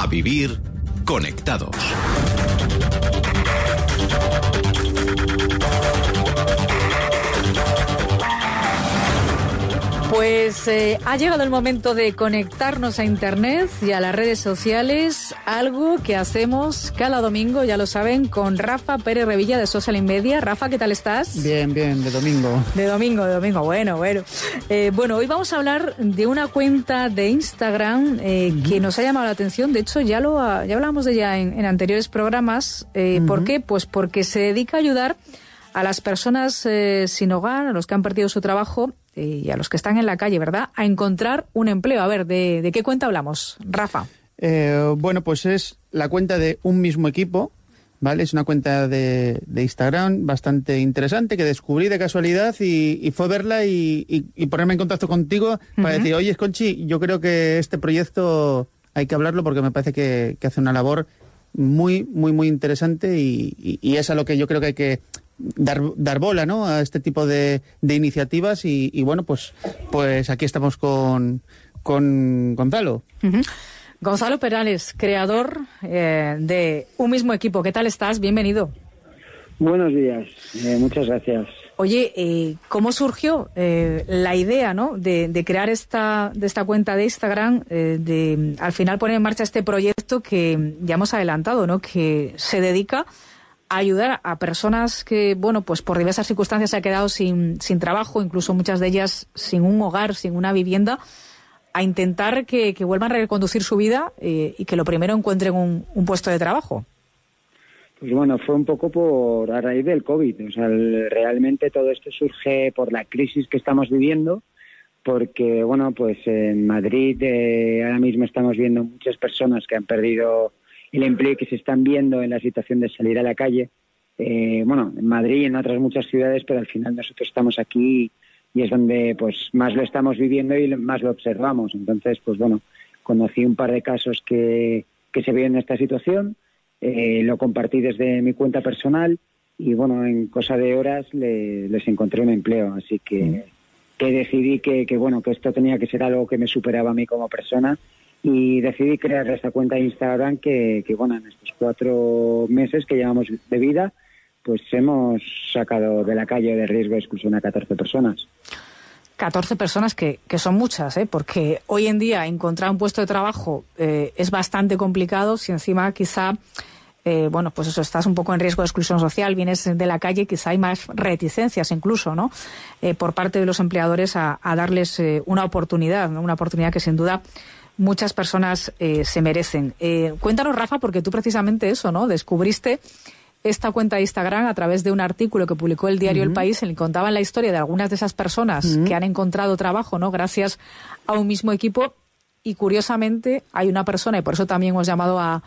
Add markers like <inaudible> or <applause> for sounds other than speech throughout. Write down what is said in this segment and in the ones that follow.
A vivir conectados. Pues eh, ha llegado el momento de conectarnos a Internet y a las redes sociales, algo que hacemos cada domingo, ya lo saben, con Rafa Pérez Revilla de Social Media. Rafa, ¿qué tal estás? Bien, bien, de domingo. De domingo, de domingo, bueno, bueno. Eh, bueno, hoy vamos a hablar de una cuenta de Instagram eh, que nos ha llamado la atención, de hecho ya, lo, ya hablamos de ella en, anteriores programas. ¿Por qué? Pues porque se dedica a ayudar a las personas sin hogar, a los que han perdido su trabajo y a los que están en la calle, ¿verdad?, a encontrar un empleo. A ver, ¿de, qué cuenta hablamos, Rafa? Eh, bueno, pues es la cuenta de un mismo equipo, ¿vale? Es una cuenta de, Instagram bastante interesante que descubrí de casualidad y, fue verla y, ponerme en contacto contigo para decir, oye, Conchi, yo creo que este proyecto hay que hablarlo porque me parece que, hace una labor muy, muy, muy interesante y, y, es a lo que yo creo que hay que dar, dar bola ¿no? a este tipo de, de iniciativas y, bueno, pues, pues aquí estamos con, con Gonzalo. Gonzalo Perales, creador eh, de Un mismo equipo. ¿Qué tal estás? Bienvenido. Buenos días, eh, muchas gracias. Oye, eh, ¿cómo surgió la idea ¿no? de, de, crear esta, de esta cuenta de Instagram, de al final poner en marcha este proyecto que ya hemos adelantado, ¿no? que se dedica ayudar a personas que, bueno, pues por diversas circunstancias se ha quedado sin, sin trabajo, incluso muchas de ellas sin un hogar, sin una vivienda, a intentar que, vuelvan a reconducir su vida eh, y que lo primero encuentren un, un, puesto de trabajo. Pues bueno, fue un poco por a raíz del COVID. O sea, realmente todo esto surge por la crisis que estamos viviendo, porque, bueno, pues en Madrid eh, ahora mismo estamos viendo muchas personas que han perdido el empleo que se están viendo en la situación de salir a la calle. Eh, bueno, en Madrid y en otras muchas ciudades, pero al final nosotros estamos aquí y es donde pues más lo estamos viviendo y más lo observamos. Entonces, pues bueno, conocí un par de casos que, que se veían en esta situación, eh, lo compartí desde mi cuenta personal y bueno, en cosa de horas les encontré un empleo, así que, que decidí que, que bueno, que esto tenía que ser algo que me superaba a mí como persona y decidí crear esta cuenta de Instagram que, bueno, en estos cuatro meses que llevamos de vida, pues hemos sacado de la calle de riesgo de exclusión a 14 personas. 14 personas que, que son muchas, ¿eh? porque hoy en día encontrar un puesto de trabajo eh, es bastante complicado si encima quizá, eh, bueno, pues eso, estás un poco en riesgo de exclusión social, vienes de la calle, quizá hay más reticencias incluso, ¿no? Eh, por parte de los empleadores a, a darles una oportunidad, ¿no? una oportunidad que sin duda muchas personas eh, se merecen. Eh, cuéntanos, Rafa, porque tú precisamente eso, ¿no? Descubriste esta cuenta de Instagram a través de un artículo que publicó el diario El País en el que contaban la historia de algunas de esas personas que han encontrado trabajo, ¿no? Gracias a un mismo equipo. Y curiosamente hay una persona, y por eso también hemos llamado a,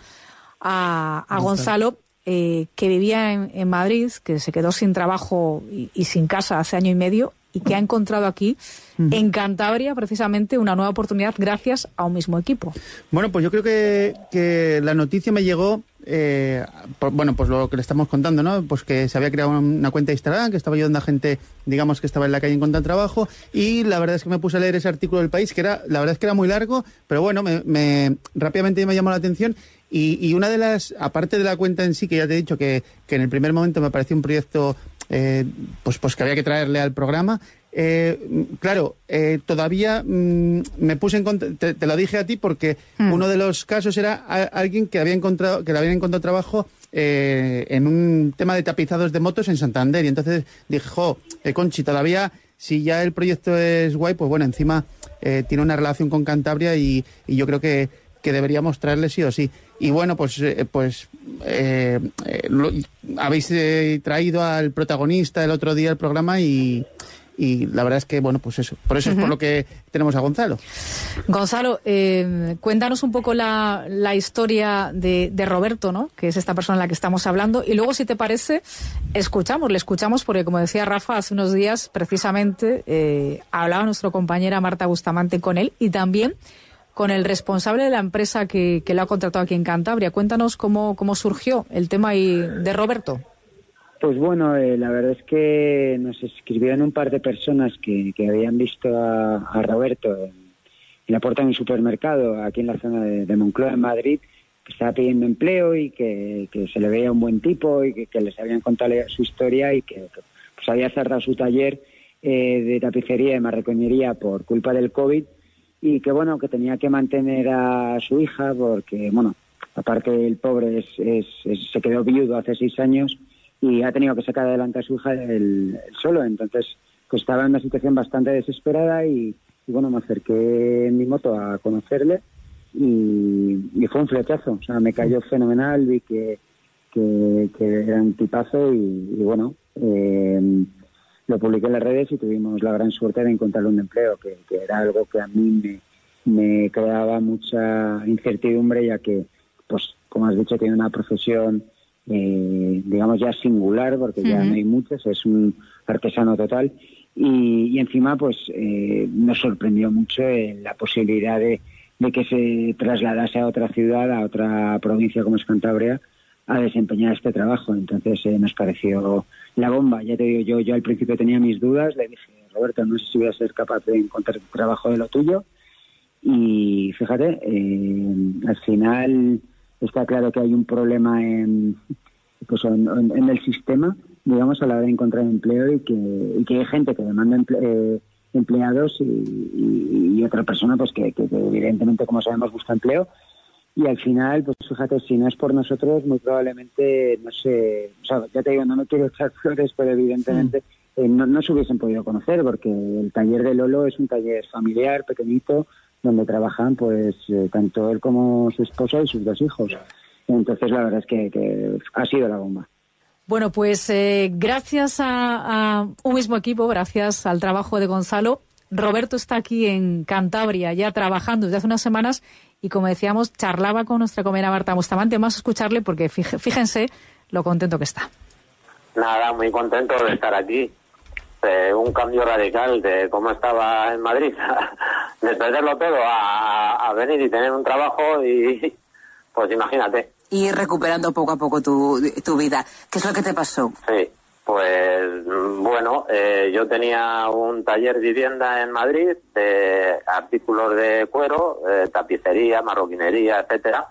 a, Gonzalo, eh, que vivía en, Madrid, que se quedó sin trabajo y sin casa hace año y medio y que ha encontrado aquí en Cantabria precisamente una nueva oportunidad gracias a un mismo equipo. Bueno, pues yo creo que, que la noticia me llegó, eh, bueno, pues lo que le estamos contando, ¿no? Pues que se había creado una cuenta de Instagram, que estaba ayudando a gente, digamos, que estaba en la calle encontrando trabajo, y la verdad es que me puse a leer ese artículo del país, que era, la verdad es que era muy largo, pero bueno, me, rápidamente me llamó la atención y, y, una de las, aparte de la cuenta en sí, que ya te he dicho que, que en el primer momento me pareció un proyecto eh, pues, pues que había que traerle al programa. Eh, claro, eh, todavía mm, me puse en te, te, lo dije a ti porque mm. uno de los casos era alguien que había encontrado que le habían encontrado trabajo en un tema de tapizados de motos en Santander y entonces dije, jo, Conchi, todavía si ya el proyecto es guay, pues bueno, encima tiene una relación con Cantabria y yo creo que que deberíamos traerle sí o sí. Y bueno, pues, eh, pues eh, eh, habéis traído al protagonista el otro día del programa y, y la verdad es que, bueno, pues eso, por eso es por lo que tenemos a Gonzalo. Gonzalo, eh, cuéntanos un poco la, la historia de, de, Roberto, ¿no? Que es esta persona en la que estamos hablando. Y luego, si te parece, escuchamos, le escuchamos porque, como decía Rafa, hace unos días precisamente eh, hablaba nuestra compañera Marta Bustamante con él y también con el responsable de la empresa que, que lo ha contratado aquí en Cantabria. Cuéntanos cómo, cómo surgió el tema de Roberto. Pues bueno, eh, la verdad es que nos escribieron un par de personas que, que habían visto a, Roberto en, la puerta de un supermercado aquí en la zona de, Moncloa, en Madrid, que estaba pidiendo empleo y que, se le veía un buen tipo y que, les habían contado su historia y que pues había cerrado su taller eh, de tapicería y marrecoñería por culpa del COVID y que bueno, que tenía que mantener a su hija porque, bueno, aparte el pobre se quedó viudo hace seis años y ha tenido que sacar adelante a su hija el solo. Entonces, pues estaba en una situación bastante desesperada y, bueno, me acerqué en mi moto a conocerle y, fue un flechazo. O sea, me cayó fenomenal, vi que, que, era un tipazo y, bueno, eh, lo publiqué en las redes y tuvimos la gran suerte de encontrarle un empleo, que, era algo que a mí me, me creaba mucha incertidumbre, ya que, pues, como has dicho, tiene una profesión eh, digamos ya singular, porque ya no hay muchos, es un artesano total. Y, encima, pues eh, nos sorprendió mucho eh, la posibilidad de, que se trasladase a otra ciudad, a otra provincia como es Cantabria, a desempeñar este trabajo. Entonces nos pareció la bomba. Ya te digo, yo, yo al principio tenía mis dudas, le dije, Roberto, no sé si voy a ser capaz de encontrar trabajo de lo tuyo. Y fíjate, al final está claro que hay un problema en, pues en, el sistema, digamos, a la hora de encontrar empleo y que, que hay gente que demanda eh, empleados y, otra persona pues que, evidentemente, como sabemos, busca empleo. Y al final, pues fíjate, si no es por nosotros, muy probablemente, no sé, o sea, ya te digo, no me quiero <laughs> echar flores, pero evidentemente mm. eh, no, no se hubiesen podido conocer, porque el taller de Lolo es un taller familiar, pequeñito, donde trabajan pues eh, tanto él como su esposa y sus dos hijos. Entonces la verdad es que, ha sido la bomba. Bueno, pues eh, gracias a, un mismo equipo, gracias al trabajo de Gonzalo, Roberto está aquí en Cantabria ya trabajando desde hace unas semanas y como decíamos, charlaba con nuestra comera Marta Bustamante. Vamos a escucharle porque fíjense lo contento que está. Nada, muy contento de estar aquí. Eh, un cambio radical de cómo estaba en Madrid, <laughs> de perderlo todo a, venir y tener un trabajo y pues imagínate. Y recuperando poco a poco tu, tu vida. ¿Qué es lo que te pasó? Sí, pues bueno, eh, yo tenía un taller vivienda en Madrid de artículos de cuero, eh, tapicería, marroquinería, etcétera.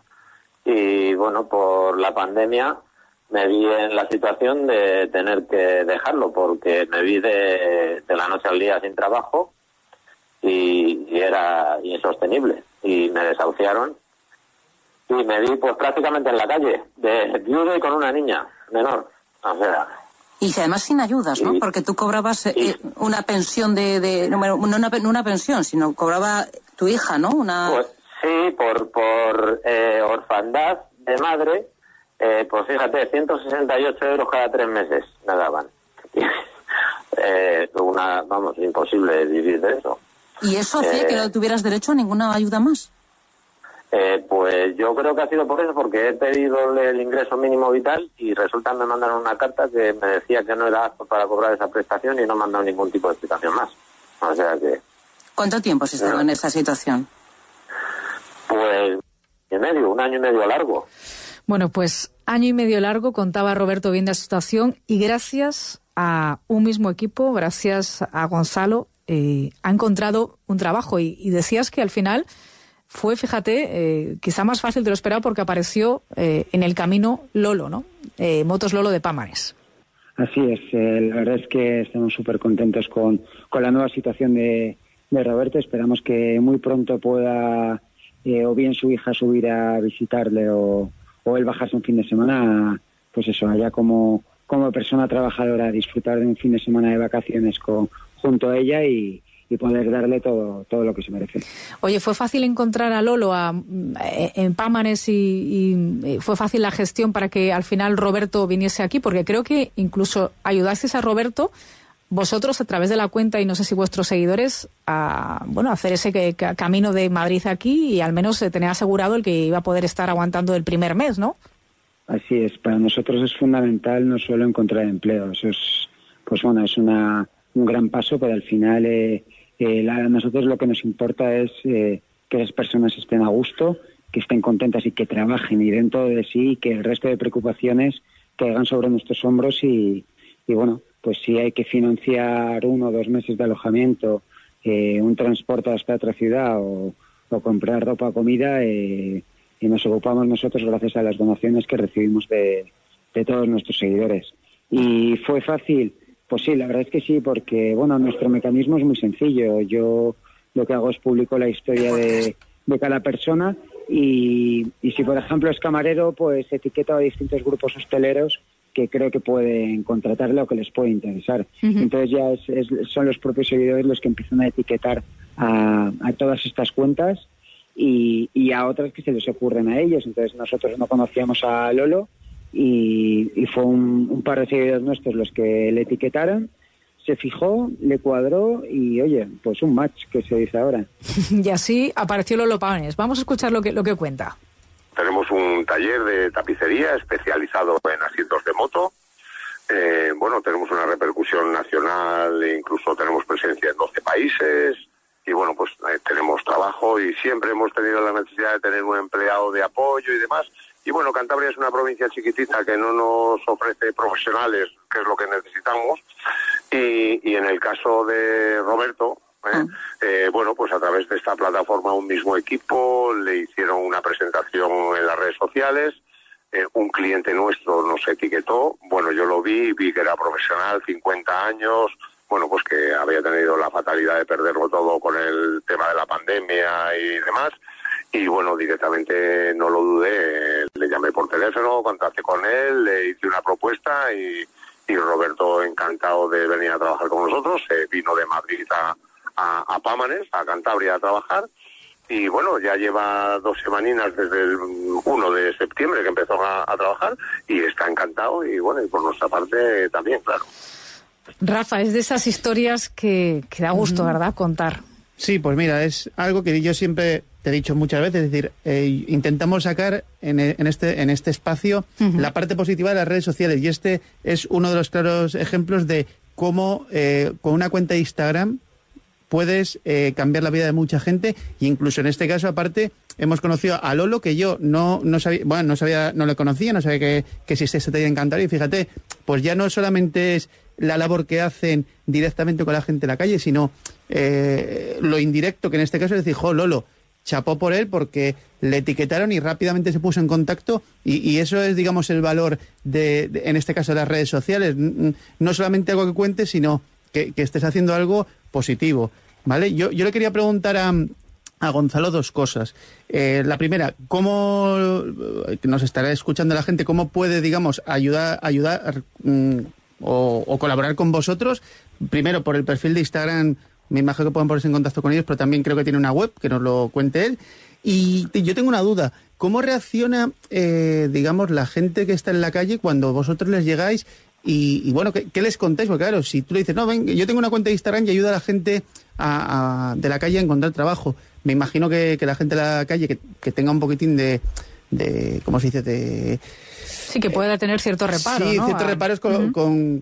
Y bueno, por la pandemia me vi en la situación de tener que dejarlo porque me vi de, la noche al día sin trabajo y, era insostenible y me desahuciaron y me vi pues prácticamente en la calle de viudo y con una niña menor o sea y además sin ayudas, ¿no? Porque tú cobrabas eh, una pensión de, de no, una, una pensión, sino cobraba tu hija, ¿no? Una... Pues sí, por, por eh, orfandad de madre eh, pues fíjate, 168 euros cada tres meses me daban. <laughs> eh, una, vamos, imposible vivir de eso. ¿Y eso hacía que no eh, tuvieras derecho a ninguna ayuda más? Eh, pues yo creo que ha sido por eso, porque he pedido el ingreso mínimo vital y resulta me mandaron una carta que me decía que no era apto para cobrar esa prestación y no mandaron ningún tipo de explicación más. O sea que... ¿Cuánto tiempo has estado en esa situación? Pues y medio, un año y medio largo. Bueno, pues año y medio largo contaba Roberto bien de la situación y gracias a un mismo equipo, gracias a Gonzalo, eh, ha encontrado un trabajo. Y, decías que al final fue, fíjate, eh, quizá más fácil de lo esperado porque apareció eh, en el camino Lolo, ¿no? Motos Lolo de Pámanes. Así es, la verdad es que estamos súper contentos con, con, la nueva situación de, de Roberto. Esperamos que muy pronto pueda o bien su hija subir a visitarle o, o el bajarse un fin de semana, pues eso, allá como, como persona trabajadora, disfrutar de un fin de semana de vacaciones con, junto a ella y, poder darle todo, todo lo que se merece. Oye, ¿fue fácil encontrar a Lolo a, eh, en Pámanes y, y, fue fácil la gestión para que al final Roberto viniese aquí? Porque creo que incluso ayudasteis a Roberto vosotros a través de la cuenta y no sé si vuestros seguidores a bueno hacer ese que, camino de Madrid aquí y al menos tener asegurado el que iba a poder estar aguantando el primer mes, ¿no? Así es, para nosotros es fundamental no solo encontrar empleo, eso es, pues bueno, es una, un gran paso, pero al final eh, eh, a nosotros lo que nos importa es eh, que las personas estén a gusto, que estén contentas y que trabajen y dentro de sí, que el resto de preocupaciones caigan sobre nuestros hombros y bueno, pues si hay que financiar uno o dos meses de alojamiento, un transporte hasta otra ciudad o, o comprar ropa o comida, eh, y nos ocupamos nosotros gracias a las donaciones que recibimos de, todos nuestros seguidores. ¿Y fue fácil? Pues sí, la verdad es que sí, porque bueno, nuestro mecanismo es muy sencillo. Yo lo que hago es publico la historia de, cada persona y, si por ejemplo es camarero, pues etiqueto a distintos grupos hosteleros que creo que pueden contratarle o que les puede interesar. Entonces ya son los propios seguidores los que empiezan a etiquetar a, a todas estas cuentas y, a otras que se les ocurren a ellos. Entonces nosotros no conocíamos a Lolo y, fue un, par de seguidores nuestros los que le etiquetaron. Se fijó, le cuadró y oye, pues un match que se dice ahora. <laughs> y así apareció Lolo Paones. Vamos a escuchar lo que, lo que cuenta. Un taller de tapicería especializado en asientos de moto. Eh, bueno, tenemos una repercusión nacional, e incluso tenemos presencia en 12 países y bueno, pues eh, tenemos trabajo y siempre hemos tenido la necesidad de tener un empleado de apoyo y demás. Y bueno, Cantabria es una provincia chiquitita que no nos ofrece profesionales, que es lo que necesitamos. Y, en el caso de Roberto, ¿eh? Ah. Eh, bueno, pues a través de esta plataforma un mismo equipo le hicieron una presentación en las redes sociales. un cliente nuestro nos etiquetó, bueno, yo lo vi, vi que era profesional, 50 años, bueno, pues que había tenido la fatalidad de perderlo todo con el tema de la pandemia y demás. Y bueno, directamente no lo dudé, le llamé por teléfono, contacté con él, le hice una propuesta y, Roberto encantado de venir a trabajar con nosotros, se vino de Madrid a, a, Pámanes, a Cantabria a trabajar y bueno, ya lleva dos semaninas desde el 1 de septiembre que empezó a, a, trabajar y está encantado y bueno, y por nuestra parte también, claro. Rafa, es de esas historias que, da gusto, ¿verdad?, contar. Sí, pues mira, es algo que yo siempre te he dicho muchas veces, es decir, eh, intentamos sacar en, este, en este espacio la parte positiva de las redes sociales y este es uno de los claros ejemplos de cómo eh, con una cuenta de Instagram puedes eh, cambiar la vida de mucha gente. E incluso en este caso aparte hemos conocido a Lolo que yo no, no sabía, bueno, no sabía, no le conocía, no sabía que, que existía este taller en y fíjate, pues ya no solamente es la labor que hacen directamente con la gente en la calle, sino eh, lo indirecto, que en este caso es decir, jo, Lolo, chapó por él porque le etiquetaron y rápidamente se puso en contacto. Y, eso es, digamos, el valor de, en este caso, de las redes sociales. No solamente algo que cuentes, sino que, estés haciendo algo positivo, ¿vale? Yo, yo le quería preguntar a, a Gonzalo dos cosas. Eh, la primera, ¿cómo nos estará escuchando la gente? ¿Cómo puede, digamos, ayudar, ayudar mm, o, colaborar con vosotros? Primero, por el perfil de Instagram, me imagino que pueden ponerse en contacto con ellos, pero también creo que tiene una web, que nos lo cuente él. Y yo tengo una duda, ¿cómo reacciona, eh, digamos, la gente que está en la calle cuando vosotros les llegáis y, bueno, ¿qué, les contáis? Porque claro, si tú le dices, no, ven, yo tengo una cuenta de Instagram y ayuda a la gente de la calle a encontrar trabajo. Me imagino que, la gente de la calle que, tenga un poquitín de, de, ¿cómo se dice? De... Sí, que pueda tener cierto reparo. Sí, ciertos reparos con,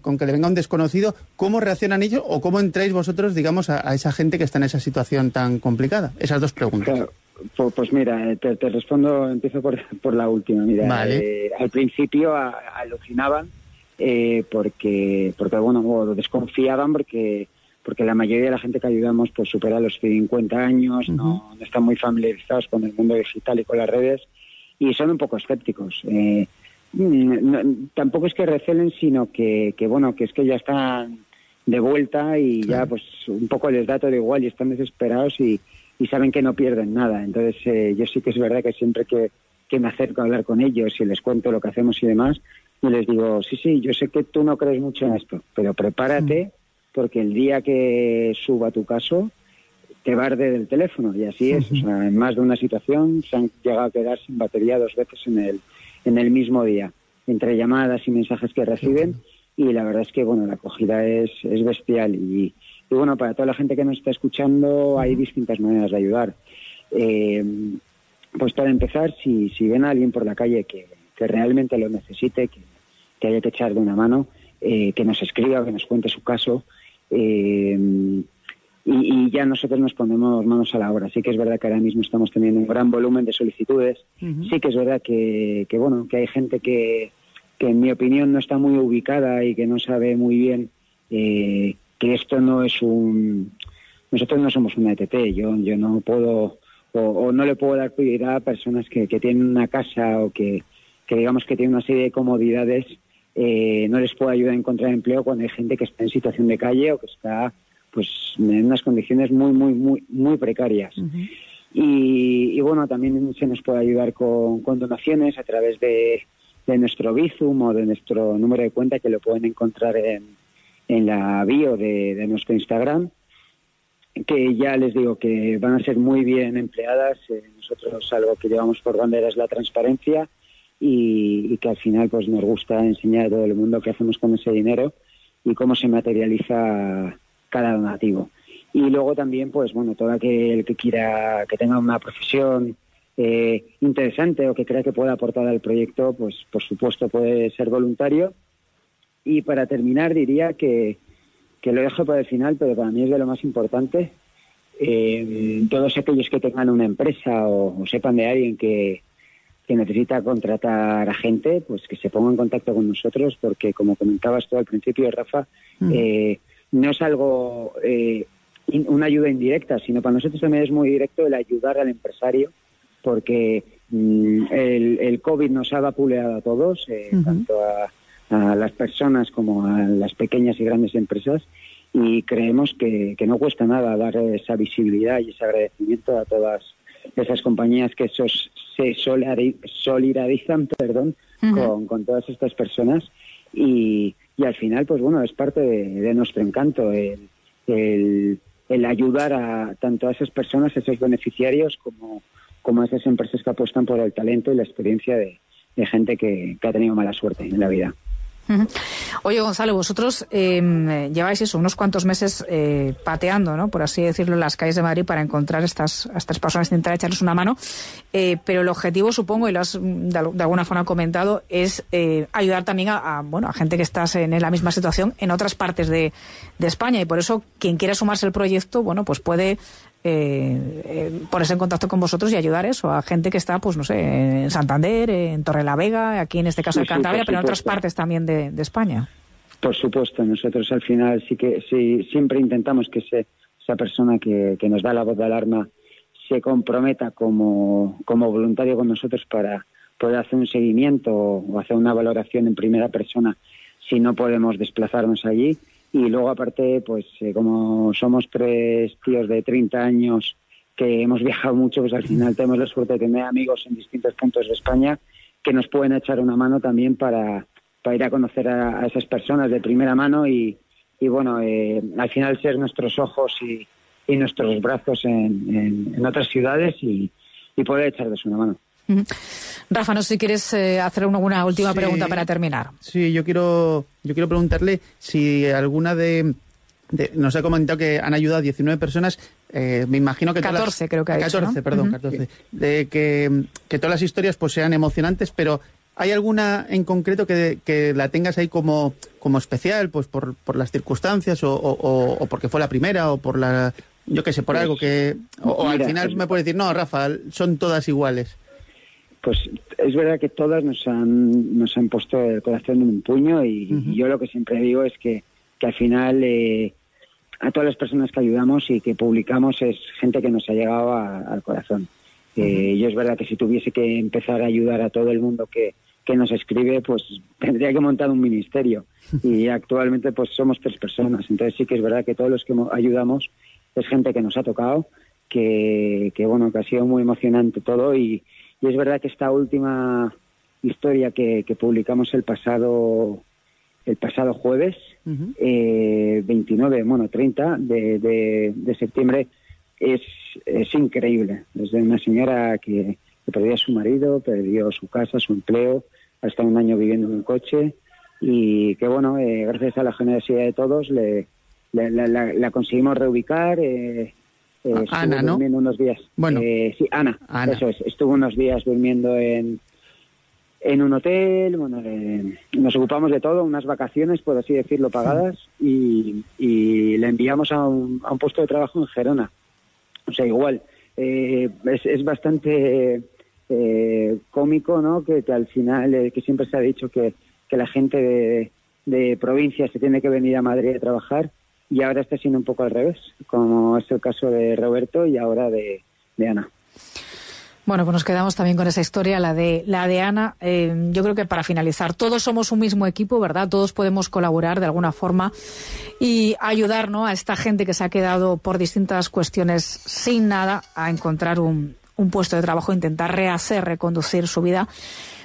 que le venga un desconocido. ¿Cómo reaccionan ellos o cómo entráis vosotros, digamos, a, esa gente que está en esa situación tan complicada? Esas dos preguntas. Pues, mira, te, respondo, empiezo por, por la última. Mira, eh, al principio alucinaban eh, porque, porque bueno, desconfiaban porque porque la mayoría de la gente que ayudamos pues supera los 50 años, no, están muy familiarizados con el mundo digital y con las redes y son un poco escépticos. Eh, tampoco es que recelen, sino que, que, bueno, que es que ya están de vuelta y ya pues un poco les da todo igual y están desesperados y, y saben que no pierden nada. Entonces eh, yo sí que es verdad que siempre que, que me acerco a hablar con ellos y les cuento lo que hacemos y demás, y les digo, sí, sí, yo sé que tú no crees mucho en esto, pero prepárate mm. porque el día que suba tu caso te barde del teléfono y así es. O sea, en más de una situación se han llegado a quedar sin batería dos veces en el, en el mismo día, entre llamadas y mensajes que reciben. y la verdad es que bueno la acogida es, es bestial y, y bueno para toda la gente que nos está escuchando hay distintas maneras de ayudar eh, pues para empezar si, si ven a alguien por la calle que, que realmente lo necesite que, que haya que echarle una mano eh, que nos escriba que nos cuente su caso eh, y, y ya nosotros nos ponemos manos a la obra. Sí que es verdad que ahora mismo estamos teniendo un gran volumen de solicitudes. Sí que es verdad que, que, bueno que hay gente que, que en mi opinión no está muy ubicada y que no sabe muy bien eh, que esto no es un nosotros no somos una ETT yo yo no puedo o, o no le puedo dar prioridad a personas que, que tienen una casa o que, que digamos que tienen una serie de comodidades eh, no les puedo ayudar a encontrar empleo cuando hay gente que está en situación de calle o que está pues en unas condiciones muy muy muy muy precarias. Y, y, bueno también se nos puede ayudar con, con donaciones a través de, de, nuestro Bizum o de nuestro número de cuenta que lo pueden encontrar en, en la bio de, de, nuestro Instagram que ya les digo que van a ser muy bien empleadas. Eh, nosotros algo que llevamos por bandera es la transparencia y, que al final pues nos gusta enseñar a todo el mundo qué hacemos con ese dinero y cómo se materializa cada donativo. Y luego también, pues bueno, todo aquel que quiera, que tenga una profesión eh, interesante o que crea que pueda aportar al proyecto, pues por supuesto puede ser voluntario. Y para terminar diría que, que lo dejo para el final, pero para mí es de lo más importante. Eh, todos aquellos que tengan una empresa o sepan de alguien que, que necesita contratar a gente, pues que se ponga en contacto con nosotros, porque como comentabas tú al principio, Rafa, mm. eh, no es algo, eh, in, una ayuda indirecta, sino para nosotros también es muy directo el ayudar al empresario, porque mm, el, el, COVID nos ha vapuleado a todos, eh, uh -huh. tanto a, a, las personas como a las pequeñas y grandes empresas, y creemos que, que no cuesta nada dar esa visibilidad y ese agradecimiento a todas esas compañías que esos, se solidarizan perdón, uh -huh. con, con todas estas personas y, y al final, pues bueno, es parte de, de nuestro encanto el, el, el, ayudar a tanto a esas personas, a esos beneficiarios, como, como a esas empresas que apuestan por el talento y la experiencia de, de gente que, que ha tenido mala suerte en la vida. Oye, Gonzalo, vosotros eh, lleváis eso, unos cuantos meses eh, pateando, ¿no? por así decirlo, en las calles de Madrid para encontrar estas, a estas personas, intentar echarles una mano. Eh, pero el objetivo, supongo, y lo has de, alguna forma comentado, es eh, ayudar también a, a, bueno, a gente que está en la misma situación en otras partes de, de España. Y por eso, quien quiera sumarse al proyecto, bueno, pues puede eh, eh, ponerse en contacto con vosotros y ayudar eso a gente que está, pues no sé, en Santander, en Torrelavega, aquí en este caso sí, de Cantabria, sí, pero en otras partes también de, de, España. Por supuesto, nosotros al final sí que sí, siempre intentamos que se, esa persona que, que, nos da la voz de alarma se comprometa como, como voluntario con nosotros para poder hacer un seguimiento o hacer una valoración en primera persona si no podemos desplazarnos allí y luego aparte pues eh, como somos tres tíos de 30 años que hemos viajado mucho pues al final <laughs> tenemos la suerte de tener amigos en distintos puntos de España que nos pueden echar una mano también para, para ir a conocer a, a esas personas de primera mano y, y bueno eh, al final ser nuestros ojos y, y nuestros brazos en, en, en otras ciudades y, y poder echarles una mano. Rafa, no sé si quieres eh, hacer una, una última sí, pregunta para terminar. Sí, yo quiero, yo quiero preguntarle si alguna de, de, nos ha comentado que han ayudado a 19 personas. Eh, me imagino que 14 todas, creo que ha 14, dicho, ¿no? perdón, uh -huh. 14. De que, que todas las historias pues sean emocionantes, pero ¿hay alguna en concreto que, que la tengas ahí como, como especial, pues por, por las circunstancias o, o, o porque fue la primera o por la, yo qué sé, por pues, algo que... O, o al final me puede decir, no, Rafa, son todas iguales pues es verdad que todas nos han, nos han puesto el corazón en un puño y, uh -huh. y yo lo que siempre digo es que, que al final eh, a todas las personas que ayudamos y que publicamos es gente que nos ha llegado a, al corazón. Uh -huh. eh, yo es verdad que si tuviese que empezar a ayudar a todo el mundo que, que nos escribe, pues <laughs> tendría que montar un ministerio y <laughs> actualmente pues somos tres personas. Entonces sí que es verdad que todos los que ayudamos es gente que nos ha tocado, que, que bueno, que ha sido muy emocionante todo y, y es verdad que esta última historia que, que publicamos el pasado el pasado jueves uh -huh. eh, 29 bueno 30 de, de, de septiembre es, es increíble desde una señora que, que perdió a su marido perdió su casa su empleo ha estado un año viviendo en un coche y que bueno, eh, gracias a la generosidad de todos le, la, conseguimos reubicar. Eh, eh Ana, ¿no? durmiendo unos días. Bueno, eh, sí, Ana, Eso es. Estuvo unos días durmiendo en, en un hotel. Bueno, nos ocupamos de todo, unas vacaciones, por así decirlo, pagadas, y, y le enviamos a un, a un puesto de trabajo en Gerona. O sea, igual, es, es bastante cómico, ¿no? Que, que al final, que siempre se ha dicho que que la gente de, de provincia se tiene que venir a Madrid a trabajar y ahora está siendo un poco al revés, como es el caso de Roberto y ahora de, Ana. Bueno, pues nos quedamos también con esa historia, la de la de Ana. Eh, yo creo que para finalizar, todos somos un mismo equipo, ¿verdad? Todos podemos colaborar de alguna forma y ayudar a esta gente que se ha quedado por distintas cuestiones sin nada a encontrar un, un puesto de trabajo, intentar rehacer, reconducir su vida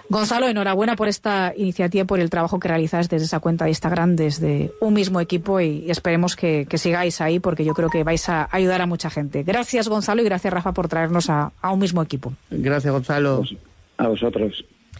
Gonzalo, enhorabuena por esta iniciativa, por el trabajo que realizáis desde esa cuenta de Instagram, desde un mismo equipo y, esperemos que, sigáis ahí porque yo creo que vais a ayudar a mucha gente. Gracias Gonzalo y gracias Rafa por traernos a, a un mismo equipo. Gracias Gonzalo. A vosotros.